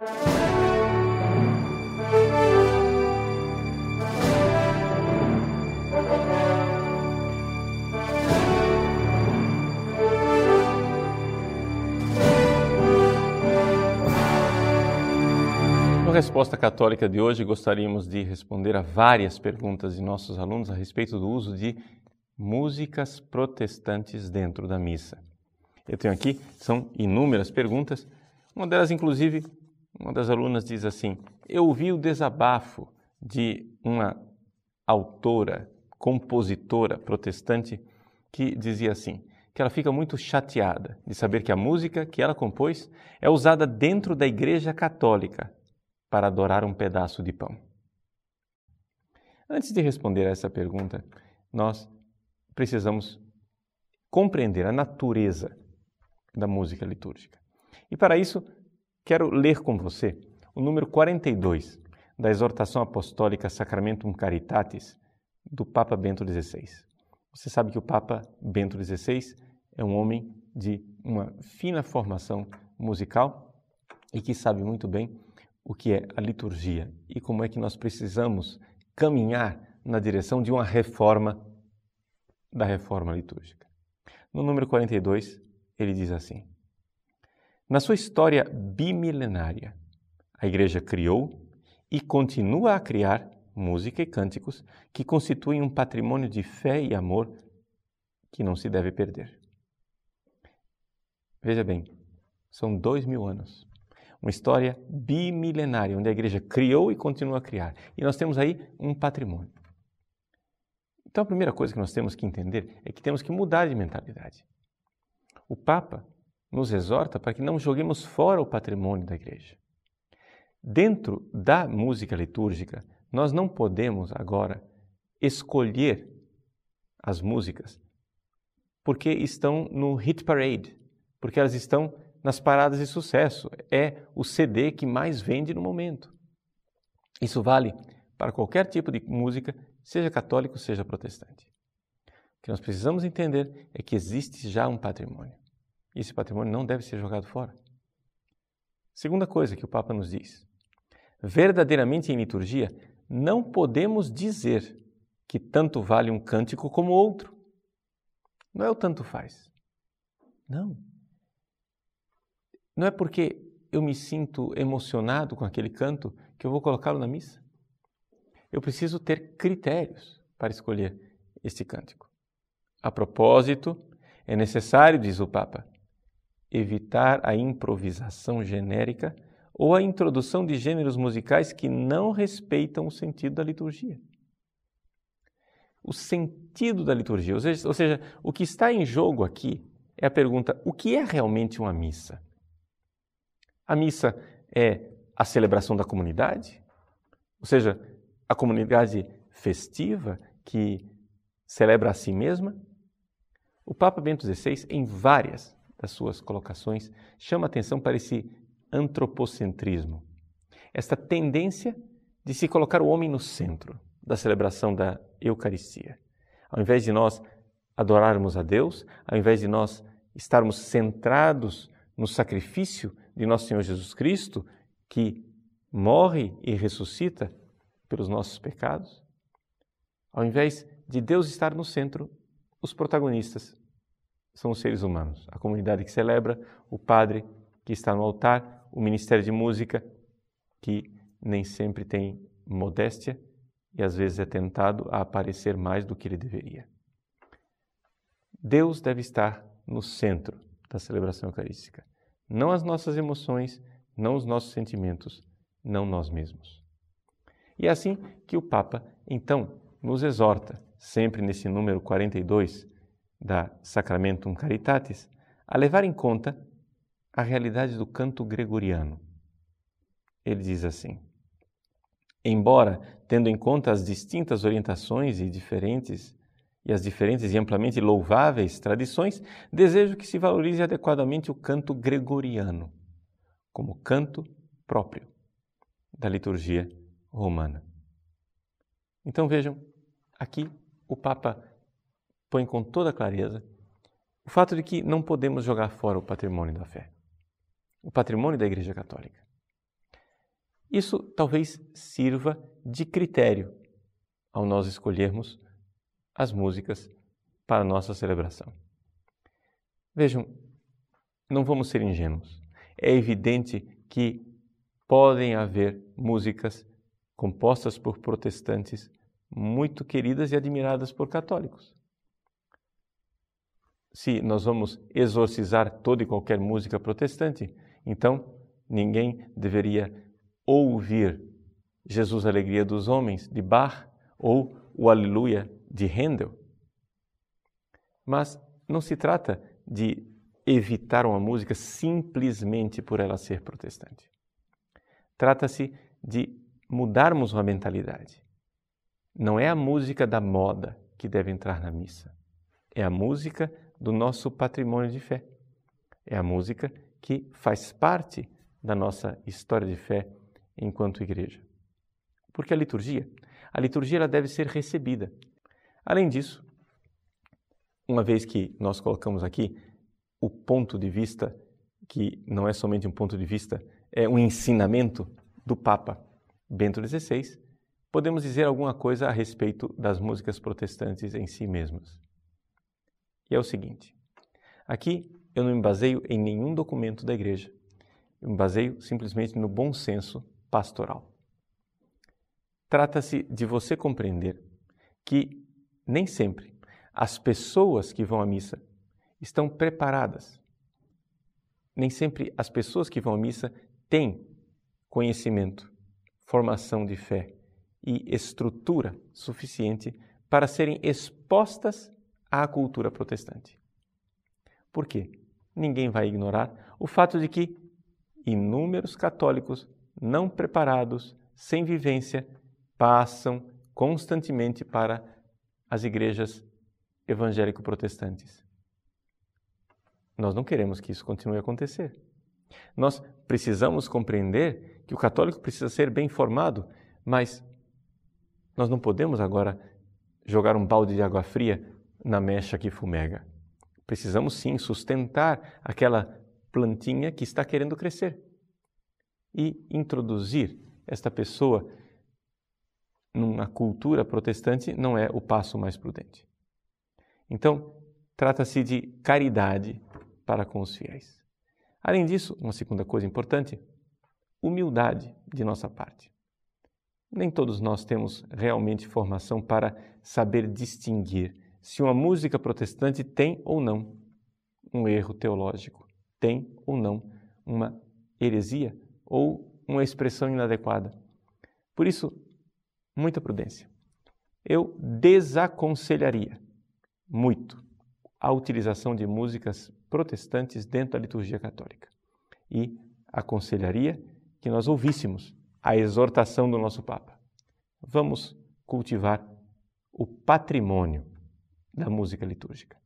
No Resposta Católica de hoje, gostaríamos de responder a várias perguntas de nossos alunos a respeito do uso de músicas protestantes dentro da missa. Eu tenho aqui, são inúmeras perguntas. Uma delas, inclusive, uma das alunas diz assim: Eu ouvi o desabafo de uma autora, compositora protestante que dizia assim: que ela fica muito chateada de saber que a música que ela compôs é usada dentro da Igreja Católica para adorar um pedaço de pão. Antes de responder a essa pergunta, nós precisamos compreender a natureza da música litúrgica. E para isso, quero ler com você o número 42 da exortação apostólica Sacramentum Caritatis do Papa Bento XVI. Você sabe que o Papa Bento XVI é um homem de uma fina formação musical e que sabe muito bem o que é a liturgia e como é que nós precisamos caminhar na direção de uma reforma da reforma litúrgica. No número 42, ele diz assim: Na sua história bimilenária, a Igreja criou e continua a criar música e cânticos que constituem um patrimônio de fé e amor que não se deve perder. Veja bem, são dois mil anos. Uma história bimilenária, onde a igreja criou e continua a criar. E nós temos aí um patrimônio. Então, a primeira coisa que nós temos que entender é que temos que mudar de mentalidade. O Papa nos exorta para que não joguemos fora o patrimônio da igreja. Dentro da música litúrgica, nós não podemos agora escolher as músicas porque estão no hit parade, porque elas estão nas paradas de sucesso. É o CD que mais vende no momento. Isso vale para qualquer tipo de música seja católico, seja protestante. O que nós precisamos entender é que existe já um patrimônio. Esse patrimônio não deve ser jogado fora. Segunda coisa que o Papa nos diz: verdadeiramente em liturgia, não podemos dizer que tanto vale um cântico como outro. Não é o tanto faz. Não. Não é porque eu me sinto emocionado com aquele canto que eu vou colocá-lo na missa eu preciso ter critérios para escolher este cântico. A propósito, é necessário, diz o Papa, evitar a improvisação genérica ou a introdução de gêneros musicais que não respeitam o sentido da liturgia. O sentido da liturgia, ou seja, ou seja, o que está em jogo aqui é a pergunta: o que é realmente uma missa? A missa é a celebração da comunidade? Ou seja, a comunidade festiva que celebra a si mesma? O Papa Bento XVI, em várias das suas colocações, chama atenção para esse antropocentrismo, esta tendência de se colocar o homem no centro da celebração da Eucaristia. Ao invés de nós adorarmos a Deus, ao invés de nós estarmos centrados no sacrifício de nosso Senhor Jesus Cristo, que morre e ressuscita pelos nossos pecados? Ao invés de Deus estar no centro, os protagonistas são os seres humanos, a comunidade que celebra, o padre que está no altar, o ministério de música que nem sempre tem modéstia e às vezes é tentado a aparecer mais do que ele deveria. Deus deve estar no centro da celebração eucarística, não as nossas emoções, não os nossos sentimentos, não nós mesmos. E é assim que o Papa, então, nos exorta, sempre nesse número 42 da Sacramentum Caritatis, a levar em conta a realidade do canto gregoriano. Ele diz assim: Embora, tendo em conta as distintas orientações e diferentes e as diferentes e amplamente louváveis tradições, desejo que se valorize adequadamente o canto gregoriano como canto próprio da liturgia romana. Então vejam, aqui o Papa põe com toda clareza o fato de que não podemos jogar fora o patrimônio da fé, o patrimônio da Igreja Católica. Isso talvez sirva de critério ao nós escolhermos as músicas para a nossa celebração. Vejam, não vamos ser ingênuos. É evidente que podem haver músicas compostas por protestantes muito queridas e admiradas por católicos. Se nós vamos exorcizar toda e qualquer música protestante, então ninguém deveria ouvir Jesus Alegria dos Homens de Bach ou o Aleluia de Handel. Mas não se trata de evitar uma música simplesmente por ela ser protestante. Trata-se de mudarmos uma mentalidade. Não é a música da moda que deve entrar na missa. É a música do nosso patrimônio de fé. É a música que faz parte da nossa história de fé enquanto igreja. Porque a liturgia, a liturgia ela deve ser recebida. Além disso, uma vez que nós colocamos aqui o ponto de vista que não é somente um ponto de vista, é um ensinamento do Papa Bento XVI, podemos dizer alguma coisa a respeito das músicas protestantes em si mesmas. E é o seguinte: aqui eu não me baseio em nenhum documento da igreja, eu me baseio simplesmente no bom senso pastoral. Trata-se de você compreender que nem sempre as pessoas que vão à missa estão preparadas. Nem sempre as pessoas que vão à missa têm conhecimento, formação de fé e estrutura suficiente para serem expostas à cultura protestante. Por quê? Ninguém vai ignorar o fato de que inúmeros católicos não preparados, sem vivência, passam constantemente para as igrejas evangélico-protestantes. Nós não queremos que isso continue a acontecer. Nós precisamos compreender que o católico precisa ser bem formado, mas nós não podemos agora jogar um balde de água fria na mecha que fumega. Precisamos sim sustentar aquela plantinha que está querendo crescer e introduzir esta pessoa numa cultura protestante não é o passo mais prudente. Então, trata-se de caridade para com os fiéis. Além disso, uma segunda coisa importante, humildade de nossa parte. Nem todos nós temos realmente formação para saber distinguir se uma música protestante tem ou não um erro teológico, tem ou não uma heresia ou uma expressão inadequada. Por isso, muita prudência. Eu desaconselharia muito a utilização de músicas protestantes dentro da liturgia católica e aconselharia que nós ouvíssemos a exortação do nosso Papa. Vamos cultivar o patrimônio da música litúrgica.